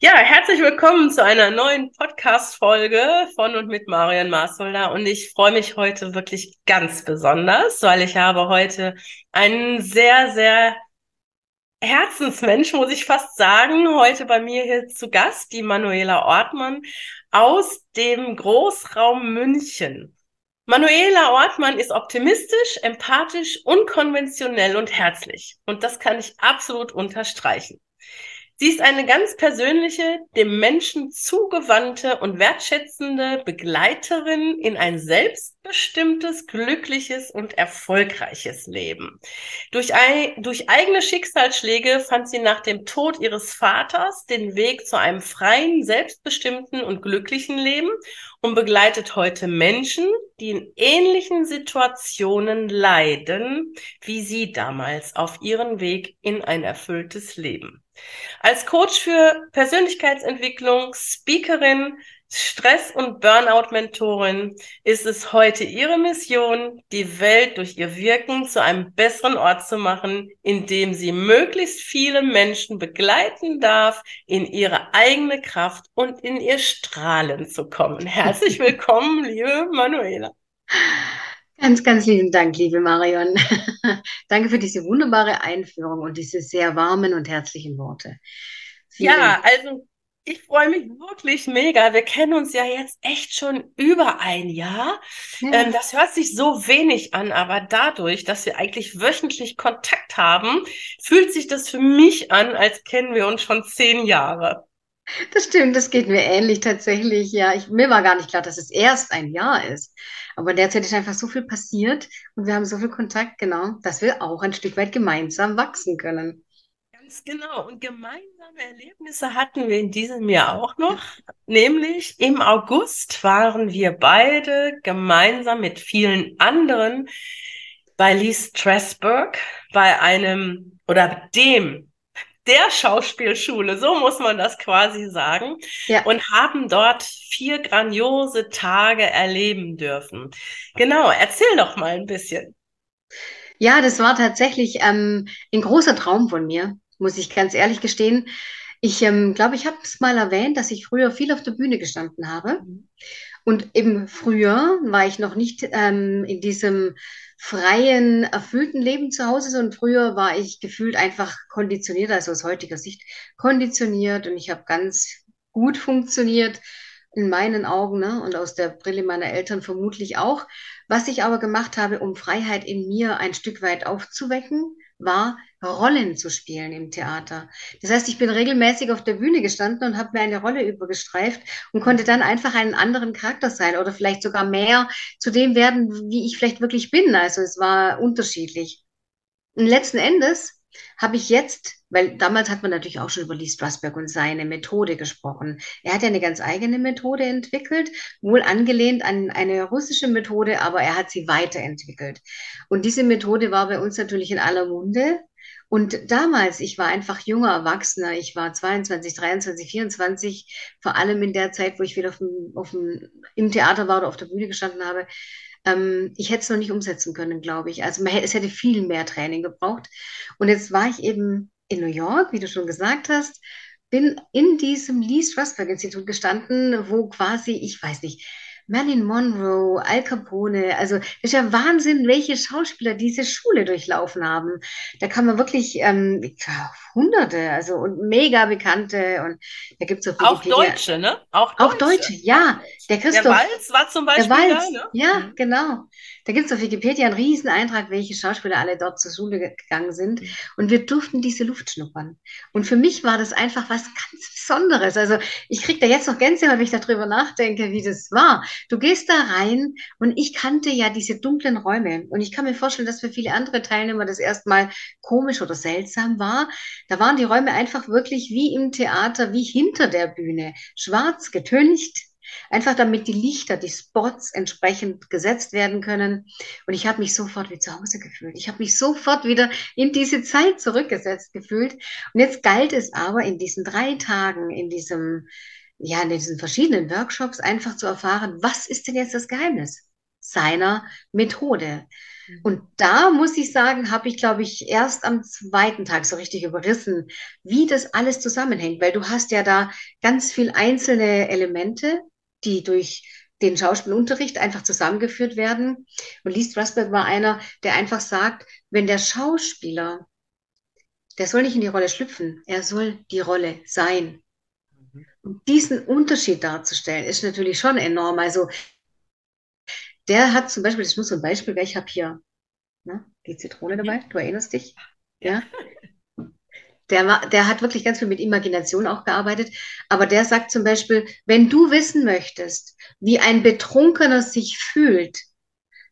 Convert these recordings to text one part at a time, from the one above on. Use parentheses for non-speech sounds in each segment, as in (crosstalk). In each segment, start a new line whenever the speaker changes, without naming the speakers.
Ja, herzlich willkommen zu einer neuen Podcast-Folge von und mit Marian Maasholder. Und ich freue mich heute wirklich ganz besonders, weil ich habe heute einen sehr, sehr Herzensmensch, muss ich fast sagen, heute bei mir hier zu Gast, die Manuela Ortmann aus dem Großraum München. Manuela Ortmann ist optimistisch, empathisch, unkonventionell und herzlich. Und das kann ich absolut unterstreichen. Sie ist eine ganz persönliche, dem Menschen zugewandte und wertschätzende Begleiterin in ein selbstbestimmtes, glückliches und erfolgreiches Leben. Durch, ein, durch eigene Schicksalsschläge fand sie nach dem Tod ihres Vaters den Weg zu einem freien, selbstbestimmten und glücklichen Leben und begleitet heute Menschen, die in ähnlichen Situationen leiden, wie sie damals auf ihren Weg in ein erfülltes Leben. Als Coach für Persönlichkeitsentwicklung, Speakerin, Stress- und Burnout-Mentorin ist es heute ihre Mission, die Welt durch ihr Wirken zu einem besseren Ort zu machen, in dem sie möglichst viele Menschen begleiten darf, in ihre eigene Kraft und in ihr Strahlen zu kommen. Herzlich (laughs) willkommen, liebe Manuela.
Ganz, ganz lieben Dank, liebe Marion. (laughs) Danke für diese wunderbare Einführung und diese sehr warmen und herzlichen Worte.
Vielen ja, also ich freue mich wirklich mega. Wir kennen uns ja jetzt echt schon über ein Jahr. Ja. Ähm, das hört sich so wenig an, aber dadurch, dass wir eigentlich wöchentlich Kontakt haben, fühlt sich das für mich an, als kennen wir uns schon zehn Jahre.
Das stimmt, das geht mir ähnlich tatsächlich. Ja, ich, mir war gar nicht klar, dass es erst ein Jahr ist. Aber derzeit ist einfach so viel passiert und wir haben so viel Kontakt, genau, dass wir auch ein Stück weit gemeinsam wachsen können.
Ganz genau. Und gemeinsame Erlebnisse hatten wir in diesem Jahr auch noch. Nämlich im August waren wir beide gemeinsam mit vielen anderen bei Lee Strasberg bei einem oder dem der Schauspielschule, so muss man das quasi sagen, ja. und haben dort vier grandiose Tage erleben dürfen. Genau, erzähl doch mal ein bisschen.
Ja, das war tatsächlich ähm, ein großer Traum von mir, muss ich ganz ehrlich gestehen. Ich ähm, glaube, ich habe es mal erwähnt, dass ich früher viel auf der Bühne gestanden habe. Mhm. Und eben früher war ich noch nicht ähm, in diesem freien, erfüllten Leben zu Hause, sondern früher war ich gefühlt einfach konditioniert, also aus heutiger Sicht konditioniert und ich habe ganz gut funktioniert in meinen Augen ne? und aus der Brille meiner Eltern vermutlich auch. Was ich aber gemacht habe, um Freiheit in mir ein Stück weit aufzuwecken, war, Rollen zu spielen im Theater. Das heißt, ich bin regelmäßig auf der Bühne gestanden und habe mir eine Rolle übergestreift und konnte dann einfach einen anderen Charakter sein oder vielleicht sogar mehr zu dem werden, wie ich vielleicht wirklich bin. Also es war unterschiedlich. Und letzten Endes habe ich jetzt, weil damals hat man natürlich auch schon über Lee Strasberg und seine Methode gesprochen. Er hat ja eine ganz eigene Methode entwickelt, wohl angelehnt an eine russische Methode, aber er hat sie weiterentwickelt. Und diese Methode war bei uns natürlich in aller Munde. Und damals, ich war einfach junger Erwachsener, ich war 22, 23, 24, vor allem in der Zeit, wo ich wieder auf dem, auf dem, im Theater war oder auf der Bühne gestanden habe, ähm, ich hätte es noch nicht umsetzen können, glaube ich. Also man, es hätte viel mehr Training gebraucht. Und jetzt war ich eben in New York, wie du schon gesagt hast, bin in diesem Lee Strasberg Institut gestanden, wo quasi, ich weiß nicht, Marilyn Monroe, Al Capone, also das ist ja Wahnsinn, welche Schauspieler diese Schule durchlaufen haben. Da kann man wirklich ähm, Hunderte, also und mega bekannte und da gibt's auch
Auch Deutsche, ne?
Auch Deutsche. Auch Deutsche, ja. Der Christoph. Der
Walz war zum Beispiel
der Walz, da, ne? Ja, mhm. genau. Da gibt's auf Wikipedia einen riesen Eintrag, welche Schauspieler alle dort zur Schule gegangen sind. Mhm. Und wir durften diese Luft schnuppern. Und für mich war das einfach was ganz Besonderes. Also ich kriege da jetzt noch Gänsehaut, wenn ich darüber nachdenke, wie das war. Du gehst da rein und ich kannte ja diese dunklen Räume und ich kann mir vorstellen, dass für viele andere Teilnehmer das erstmal komisch oder seltsam war. Da waren die Räume einfach wirklich wie im Theater, wie hinter der Bühne, schwarz getüncht Einfach damit die Lichter, die Spots entsprechend gesetzt werden können. Und ich habe mich sofort wie zu Hause gefühlt. Ich habe mich sofort wieder in diese Zeit zurückgesetzt gefühlt. Und jetzt galt es aber in diesen drei Tagen, in diesem, ja, in diesen verschiedenen Workshops einfach zu erfahren, was ist denn jetzt das Geheimnis seiner Methode? Mhm. Und da muss ich sagen, habe ich, glaube ich, erst am zweiten Tag so richtig überrissen, wie das alles zusammenhängt, weil du hast ja da ganz viel einzelne Elemente, die durch den Schauspielunterricht einfach zusammengeführt werden. Und Lee Strasberg war einer, der einfach sagt, wenn der Schauspieler, der soll nicht in die Rolle schlüpfen, er soll die Rolle sein. Und diesen Unterschied darzustellen, ist natürlich schon enorm. Also der hat zum Beispiel, das ist nur so ein Beispiel, weil ich habe hier ne, die Zitrone dabei, du erinnerst dich? Ja. (laughs) Der, der hat wirklich ganz viel mit Imagination auch gearbeitet. Aber der sagt zum Beispiel, wenn du wissen möchtest, wie ein Betrunkener sich fühlt,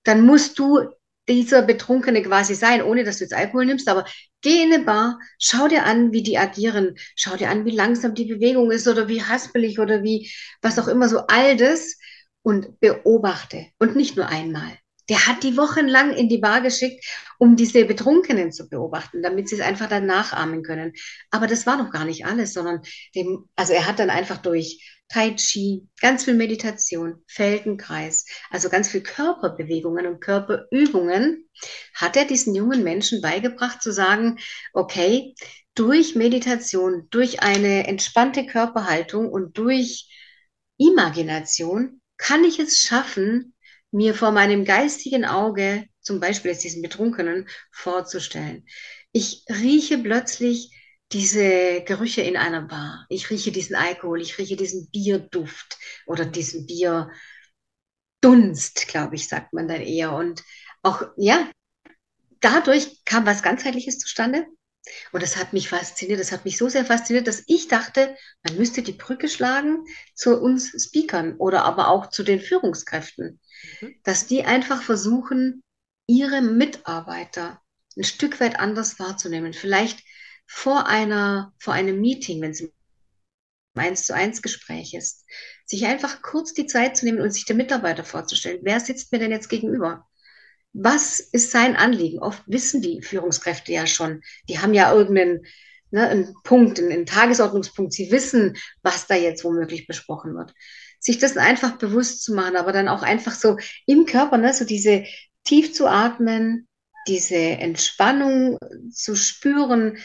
dann musst du dieser Betrunkene quasi sein, ohne dass du jetzt Alkohol nimmst. Aber geh in eine Bar, schau dir an, wie die agieren, schau dir an, wie langsam die Bewegung ist oder wie haspelig oder wie was auch immer, so all das und beobachte. Und nicht nur einmal. Der hat die wochenlang in die Bar geschickt, um diese Betrunkenen zu beobachten, damit sie es einfach dann nachahmen können. Aber das war noch gar nicht alles, sondern dem, also er hat dann einfach durch Tai Chi, ganz viel Meditation, Feldenkreis, also ganz viel Körperbewegungen und Körperübungen, hat er diesen jungen Menschen beigebracht zu sagen, okay, durch Meditation, durch eine entspannte Körperhaltung und durch Imagination kann ich es schaffen, mir vor meinem geistigen Auge, zum Beispiel jetzt diesen Betrunkenen, vorzustellen. Ich rieche plötzlich diese Gerüche in einer Bar. Ich rieche diesen Alkohol, ich rieche diesen Bierduft oder diesen Bierdunst, glaube ich, sagt man dann eher. Und auch, ja, dadurch kam was ganzheitliches zustande. Und das hat mich fasziniert, das hat mich so sehr fasziniert, dass ich dachte, man müsste die Brücke schlagen zu uns Speakern oder aber auch zu den Führungskräften, mhm. dass die einfach versuchen, ihre Mitarbeiter ein Stück weit anders wahrzunehmen. Vielleicht vor einer, vor einem Meeting, wenn es ein eins zu eins Gespräch ist, sich einfach kurz die Zeit zu nehmen und sich der Mitarbeiter vorzustellen. Wer sitzt mir denn jetzt gegenüber? Was ist sein Anliegen? Oft wissen die Führungskräfte ja schon, die haben ja irgendeinen ne, einen Punkt, einen, einen Tagesordnungspunkt. Sie wissen, was da jetzt womöglich besprochen wird. Sich das einfach bewusst zu machen, aber dann auch einfach so im Körper, ne, so diese tief zu atmen, diese Entspannung zu spüren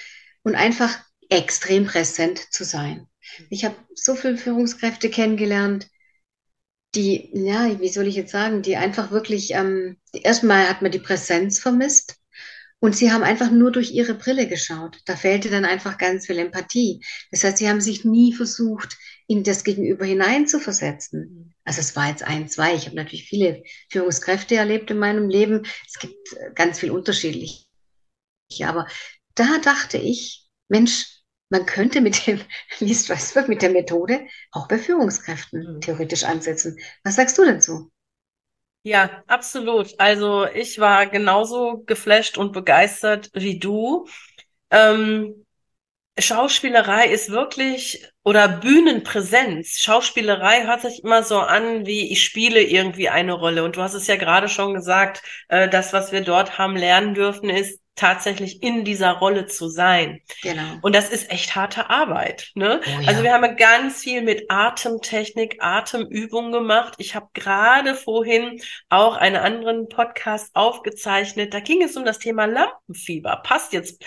und einfach extrem präsent zu sein. Ich habe so viele Führungskräfte kennengelernt, die, ja, wie soll ich jetzt sagen, die einfach wirklich, ähm, erstmal hat man die Präsenz vermisst und sie haben einfach nur durch ihre Brille geschaut. Da fehlte dann einfach ganz viel Empathie. Das heißt, sie haben sich nie versucht, in das Gegenüber hineinzuversetzen. Also es war jetzt ein, zwei. Ich habe natürlich viele Führungskräfte erlebt in meinem Leben. Es gibt äh, ganz viel unterschiedlich. Aber da dachte ich, Mensch, man könnte mit dem, (laughs) es wird, mit der Methode auch bei Führungskräften mhm. theoretisch ansetzen. Was sagst du dazu?
Ja, absolut. Also ich war genauso geflasht und begeistert wie du. Ähm, Schauspielerei ist wirklich oder Bühnenpräsenz. Schauspielerei hört sich immer so an, wie ich spiele irgendwie eine Rolle. Und du hast es ja gerade schon gesagt, äh, das, was wir dort haben lernen dürfen, ist tatsächlich in dieser Rolle zu sein. Genau. Und das ist echt harte Arbeit. Ne? Oh, ja. Also wir haben ganz viel mit Atemtechnik, Atemübungen gemacht. Ich habe gerade vorhin auch einen anderen Podcast aufgezeichnet. Da ging es um das Thema Lampenfieber. Passt jetzt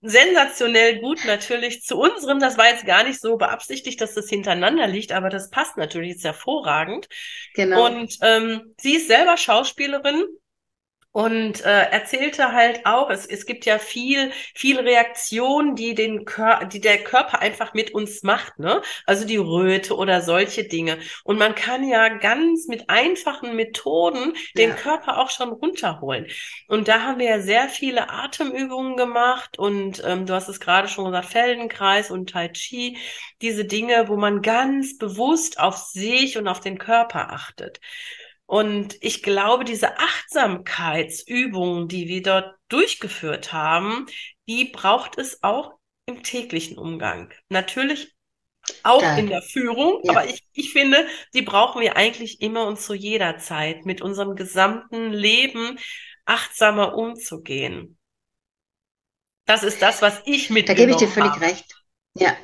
sensationell gut natürlich zu unserem. Das war jetzt gar nicht so beabsichtigt, dass das hintereinander liegt, aber das passt natürlich jetzt hervorragend. Genau. Und ähm, sie ist selber Schauspielerin und äh, erzählte halt auch, es, es gibt ja viel, viel Reaktionen, die den Kör die der Körper einfach mit uns macht, ne? Also die Röte oder solche Dinge. Und man kann ja ganz mit einfachen Methoden den ja. Körper auch schon runterholen. Und da haben wir ja sehr viele Atemübungen gemacht und ähm, du hast es gerade schon gesagt, Feldenkreis und Tai Chi, diese Dinge, wo man ganz bewusst auf sich und auf den Körper achtet. Und ich glaube, diese Achtsamkeitsübungen, die wir dort durchgeführt haben, die braucht es auch im täglichen Umgang. Natürlich auch Danke. in der Führung, ja. aber ich, ich finde, die brauchen wir eigentlich immer und zu jeder Zeit, mit unserem gesamten Leben achtsamer umzugehen. Das ist das, was ich mit.
Da gebe ich dir völlig habe. recht. Ja,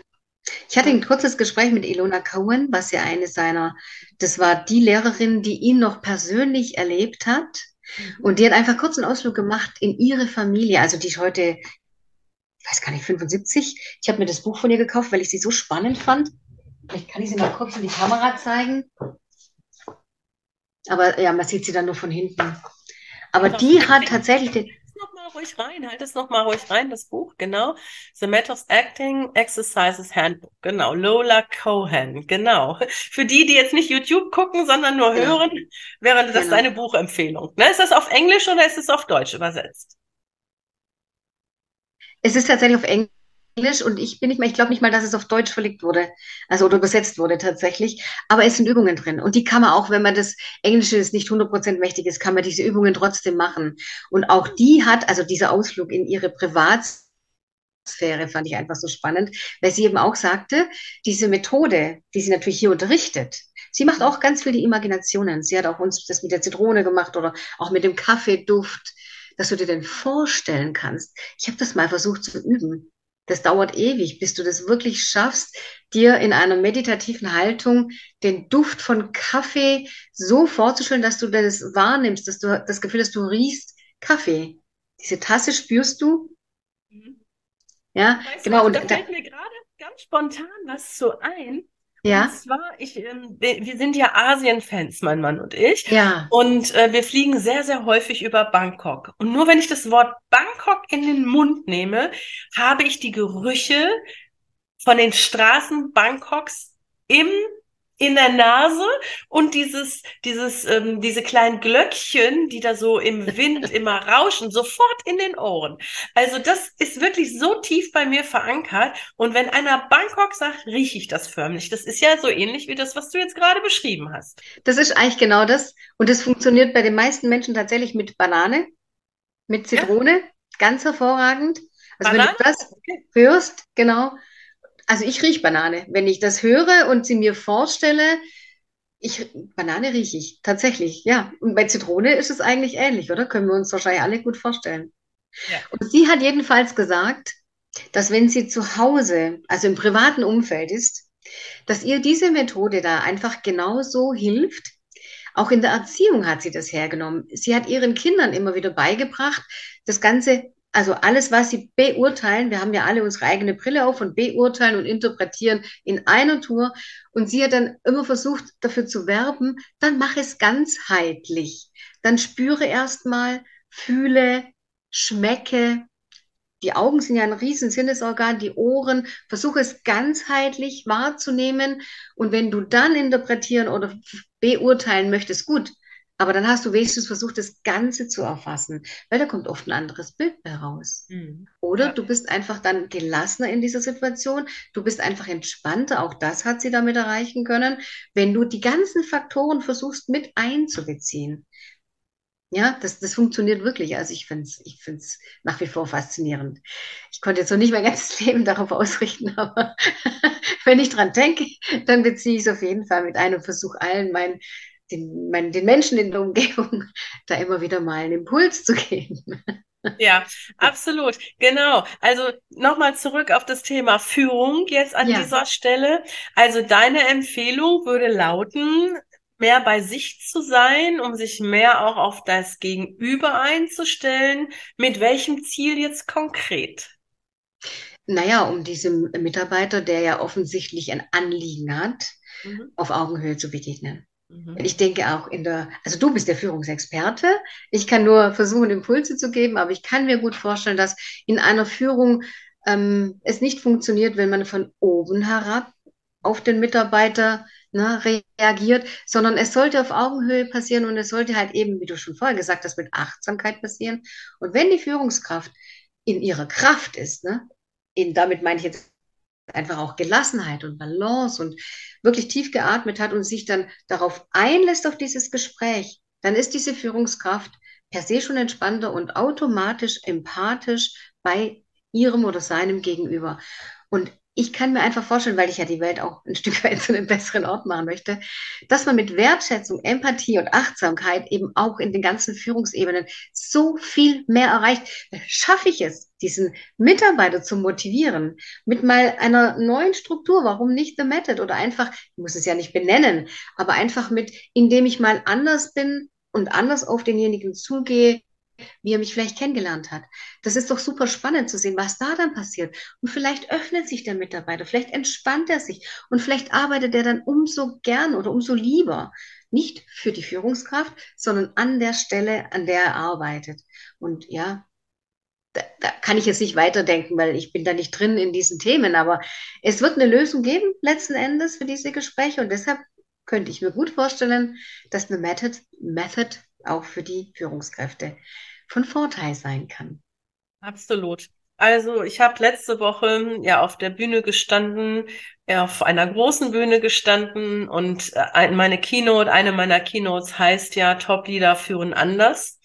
ich hatte ein kurzes Gespräch mit Ilona Cohen, was ja eine seiner, das war die Lehrerin, die ihn noch persönlich erlebt hat. Mhm. Und die hat einfach kurz einen Ausflug gemacht in ihre Familie. Also die ist heute, ich weiß gar nicht, 75. Ich habe mir das Buch von ihr gekauft, weil ich sie so spannend fand. Vielleicht kann ich sie mal kurz in die Kamera zeigen. Aber ja, man sieht sie dann nur von hinten. Aber die hat tatsächlich den,
noch mal ruhig rein, halt es noch mal ruhig rein, das Buch, genau. The Methods Acting Exercises Handbook, genau. Lola Cohen, genau. Für die, die jetzt nicht YouTube gucken, sondern nur genau. hören, wäre das genau. deine Buchempfehlung. Ne? Ist das auf Englisch oder ist es auf Deutsch übersetzt?
Es ist tatsächlich auf Englisch. Englisch und ich bin nicht mal, ich glaube nicht mal, dass es auf Deutsch verlegt wurde, also oder übersetzt wurde tatsächlich. Aber es sind Übungen drin und die kann man auch, wenn man das Englische ist nicht 100% mächtig ist, kann man diese Übungen trotzdem machen. Und auch die hat, also dieser Ausflug in ihre Privatsphäre fand ich einfach so spannend, weil sie eben auch sagte, diese Methode, die sie natürlich hier unterrichtet, sie macht auch ganz viel die Imaginationen. Sie hat auch uns das mit der Zitrone gemacht oder auch mit dem Kaffeeduft, dass du dir denn vorstellen kannst. Ich habe das mal versucht zu üben das dauert ewig, bis du das wirklich schaffst, dir in einer meditativen Haltung den Duft von Kaffee so vorzustellen, dass du das wahrnimmst, dass du das Gefühl hast, du riechst Kaffee. Diese Tasse spürst du.
Mhm. Ja, weißt genau. Du, da fällt mir gerade ganz spontan was so ein. Ja. Und zwar, ich, ähm, wir sind ja Asien-Fans, mein Mann und ich. Ja. Und äh, wir fliegen sehr, sehr häufig über Bangkok. Und nur wenn ich das Wort Bangkok in den Mund nehme, habe ich die Gerüche von den Straßen Bangkoks im in der Nase und dieses, dieses, ähm, diese kleinen Glöckchen, die da so im Wind (laughs) immer rauschen, sofort in den Ohren. Also das ist wirklich so tief bei mir verankert. Und wenn einer Bangkok sagt, rieche ich das förmlich. Das ist ja so ähnlich wie das, was du jetzt gerade beschrieben hast.
Das ist eigentlich genau das. Und das funktioniert bei den meisten Menschen tatsächlich mit Banane, mit Zitrone, ja. ganz hervorragend. Also Banane? wenn du das okay. hörst, genau, also ich rieche Banane. Wenn ich das höre und sie mir vorstelle, ich, Banane rieche ich, tatsächlich, ja. Und bei Zitrone ist es eigentlich ähnlich, oder? Können wir uns wahrscheinlich alle gut vorstellen. Ja. Und sie hat jedenfalls gesagt, dass wenn sie zu Hause, also im privaten Umfeld ist, dass ihr diese Methode da einfach genauso hilft. Auch in der Erziehung hat sie das hergenommen. Sie hat ihren Kindern immer wieder beigebracht, das Ganze also alles, was sie beurteilen, wir haben ja alle unsere eigene Brille auf und beurteilen und interpretieren in einer Tour. Und sie hat dann immer versucht, dafür zu werben, dann mach es ganzheitlich. Dann spüre erstmal, fühle, schmecke. Die Augen sind ja ein riesen Sinnesorgan, die Ohren. Versuche es ganzheitlich wahrzunehmen. Und wenn du dann interpretieren oder beurteilen möchtest, gut, aber dann hast du wenigstens versucht, das Ganze zu erfassen, weil da kommt oft ein anderes Bild heraus. Mhm. Oder ja. du bist einfach dann gelassener in dieser Situation, du bist einfach entspannter, auch das hat sie damit erreichen können, wenn du die ganzen Faktoren versuchst mit einzubeziehen. Ja, das, das funktioniert wirklich. Also ich finde es ich find's nach wie vor faszinierend. Ich konnte jetzt noch nicht mein (laughs) ganzes Leben darauf ausrichten, aber (laughs) wenn ich dran denke, dann beziehe ich es auf jeden Fall mit ein und versuche allen meinen den, mein, den Menschen in der Umgebung (laughs) da immer wieder mal einen Impuls zu geben.
Ja, (laughs) absolut. Genau. Also nochmal zurück auf das Thema Führung jetzt an ja. dieser Stelle. Also deine Empfehlung würde lauten, mehr bei sich zu sein, um sich mehr auch auf das Gegenüber einzustellen. Mit welchem Ziel jetzt konkret?
Naja, um diesem Mitarbeiter, der ja offensichtlich ein Anliegen hat, mhm. auf Augenhöhe zu begegnen. Mhm. Ich denke auch in der, also du bist der Führungsexperte. Ich kann nur versuchen, Impulse zu geben, aber ich kann mir gut vorstellen, dass in einer Führung ähm, es nicht funktioniert, wenn man von oben herab auf den Mitarbeiter ne, reagiert, sondern es sollte auf Augenhöhe passieren und es sollte halt eben, wie du schon vorher gesagt hast, mit Achtsamkeit passieren. Und wenn die Führungskraft in ihrer Kraft ist, ne, in, damit meine ich jetzt einfach auch Gelassenheit und Balance und wirklich tief geatmet hat und sich dann darauf einlässt auf dieses Gespräch, dann ist diese Führungskraft per se schon entspannter und automatisch empathisch bei ihrem oder seinem Gegenüber. Und ich kann mir einfach vorstellen, weil ich ja die Welt auch ein Stück weit zu einem besseren Ort machen möchte, dass man mit Wertschätzung, Empathie und Achtsamkeit eben auch in den ganzen Führungsebenen so viel mehr erreicht. Schaffe ich es, diesen Mitarbeiter zu motivieren mit mal einer neuen Struktur, warum nicht The Method oder einfach, ich muss es ja nicht benennen, aber einfach mit, indem ich mal anders bin und anders auf denjenigen zugehe, wie er mich vielleicht kennengelernt hat. Das ist doch super spannend zu sehen, was da dann passiert. Und vielleicht öffnet sich der Mitarbeiter, vielleicht entspannt er sich und vielleicht arbeitet er dann umso gern oder umso lieber. Nicht für die Führungskraft, sondern an der Stelle, an der er arbeitet. Und ja, da, da kann ich jetzt nicht weiterdenken, weil ich bin da nicht drin in diesen Themen, aber es wird eine Lösung geben, letzten Endes, für diese Gespräche. Und deshalb könnte ich mir gut vorstellen, dass eine Method, Method auch für die Führungskräfte von Vorteil sein kann.
Absolut. Also ich habe letzte Woche ja auf der Bühne gestanden, ja, auf einer großen Bühne gestanden und äh, meine Keynote, eine meiner Keynotes heißt ja Top Leader führen anders.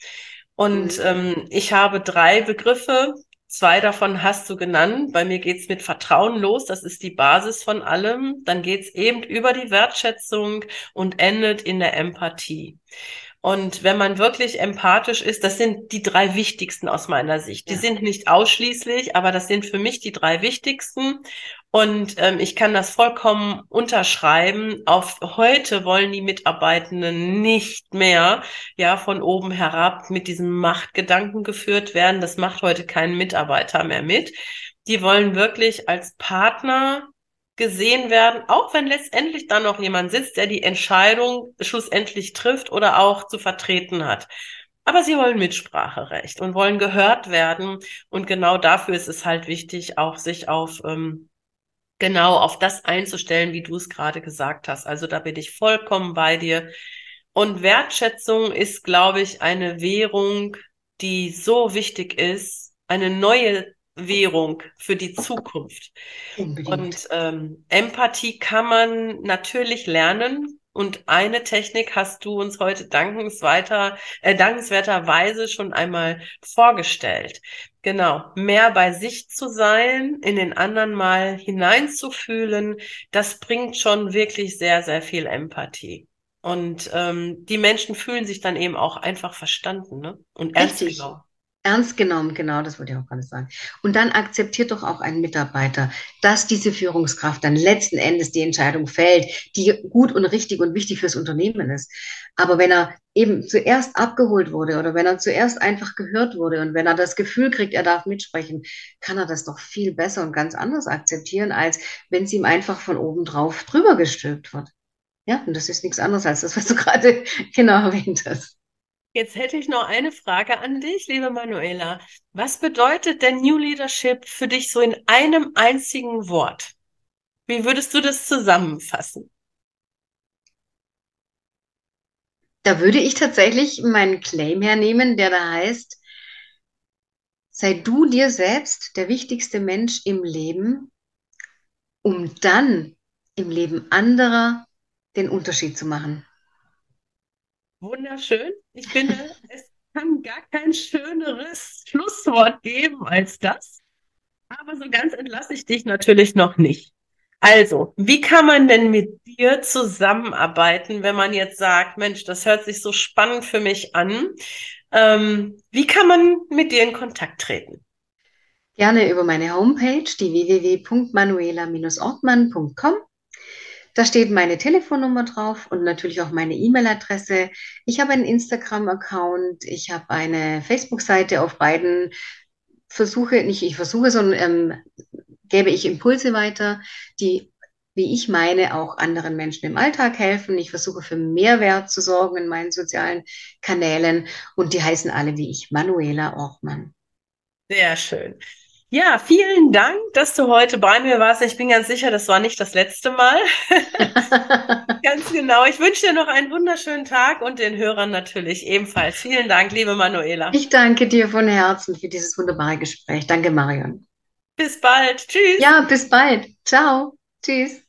Und mhm. ähm, ich habe drei Begriffe, zwei davon hast du genannt. Bei mir geht's mit Vertrauen los, das ist die Basis von allem. Dann geht's eben über die Wertschätzung und endet in der Empathie. Und wenn man wirklich empathisch ist, das sind die drei wichtigsten aus meiner Sicht. Die ja. sind nicht ausschließlich, aber das sind für mich die drei wichtigsten. Und ähm, ich kann das vollkommen unterschreiben. Auf heute wollen die Mitarbeitenden nicht mehr ja von oben herab mit diesem Machtgedanken geführt werden. Das macht heute kein Mitarbeiter mehr mit. Die wollen wirklich als Partner gesehen werden, auch wenn letztendlich dann noch jemand sitzt, der die Entscheidung schlussendlich trifft oder auch zu vertreten hat. Aber sie wollen Mitspracherecht und wollen gehört werden. Und genau dafür ist es halt wichtig, auch sich auf ähm, genau auf das einzustellen, wie du es gerade gesagt hast. Also da bin ich vollkommen bei dir. Und Wertschätzung ist, glaube ich, eine Währung, die so wichtig ist, eine neue Währung für die Zukunft. Unbedingt. Und ähm, Empathie kann man natürlich lernen. Und eine Technik hast du uns heute dankensweiter, äh, dankenswerterweise schon einmal vorgestellt. Genau, mehr bei sich zu sein, in den anderen mal hineinzufühlen, das bringt schon wirklich sehr, sehr viel Empathie. Und ähm, die Menschen fühlen sich dann eben auch einfach verstanden ne? und ernst genommen.
Ernst genommen, genau, das wollte ich auch gerade sagen. Und dann akzeptiert doch auch ein Mitarbeiter, dass diese Führungskraft dann letzten Endes die Entscheidung fällt, die gut und richtig und wichtig fürs Unternehmen ist. Aber wenn er eben zuerst abgeholt wurde oder wenn er zuerst einfach gehört wurde und wenn er das Gefühl kriegt, er darf mitsprechen, kann er das doch viel besser und ganz anders akzeptieren, als wenn es ihm einfach von oben drauf drüber gestülpt wird. Ja, und das ist nichts anderes als das, was du (laughs) gerade genau erwähnt hast.
Jetzt hätte ich noch eine Frage an dich, liebe Manuela. Was bedeutet denn New Leadership für dich so in einem einzigen Wort? Wie würdest du das zusammenfassen?
Da würde ich tatsächlich meinen Claim hernehmen, der da heißt, sei du dir selbst der wichtigste Mensch im Leben, um dann im Leben anderer den Unterschied zu machen.
Wunderschön. Ich finde, es kann gar kein schöneres Schlusswort geben als das. Aber so ganz entlasse ich dich natürlich noch nicht. Also, wie kann man denn mit dir zusammenarbeiten, wenn man jetzt sagt, Mensch, das hört sich so spannend für mich an? Ähm, wie kann man mit dir in Kontakt treten?
Gerne über meine Homepage, die www.manuela-ortmann.com. Da steht meine Telefonnummer drauf und natürlich auch meine E-Mail-Adresse. Ich habe einen Instagram-Account, ich habe eine Facebook-Seite auf beiden. Versuche, nicht ich versuche, sondern ähm, gebe ich Impulse weiter, die wie ich meine, auch anderen Menschen im Alltag helfen. Ich versuche für Mehrwert zu sorgen in meinen sozialen Kanälen und die heißen alle wie ich, Manuela Orchmann.
Sehr schön. Ja, vielen Dank, dass du heute bei mir warst. Ich bin ganz sicher, das war nicht das letzte Mal. (laughs) ganz genau. Ich wünsche dir noch einen wunderschönen Tag und den Hörern natürlich ebenfalls. Vielen Dank, liebe Manuela.
Ich danke dir von Herzen für dieses wunderbare Gespräch. Danke, Marion.
Bis bald. Tschüss.
Ja, bis bald. Ciao. Tschüss.